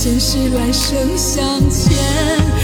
前世来生相欠。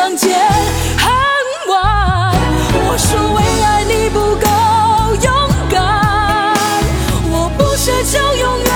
相见恨晚。我说为爱你不够勇敢我不奢求永远。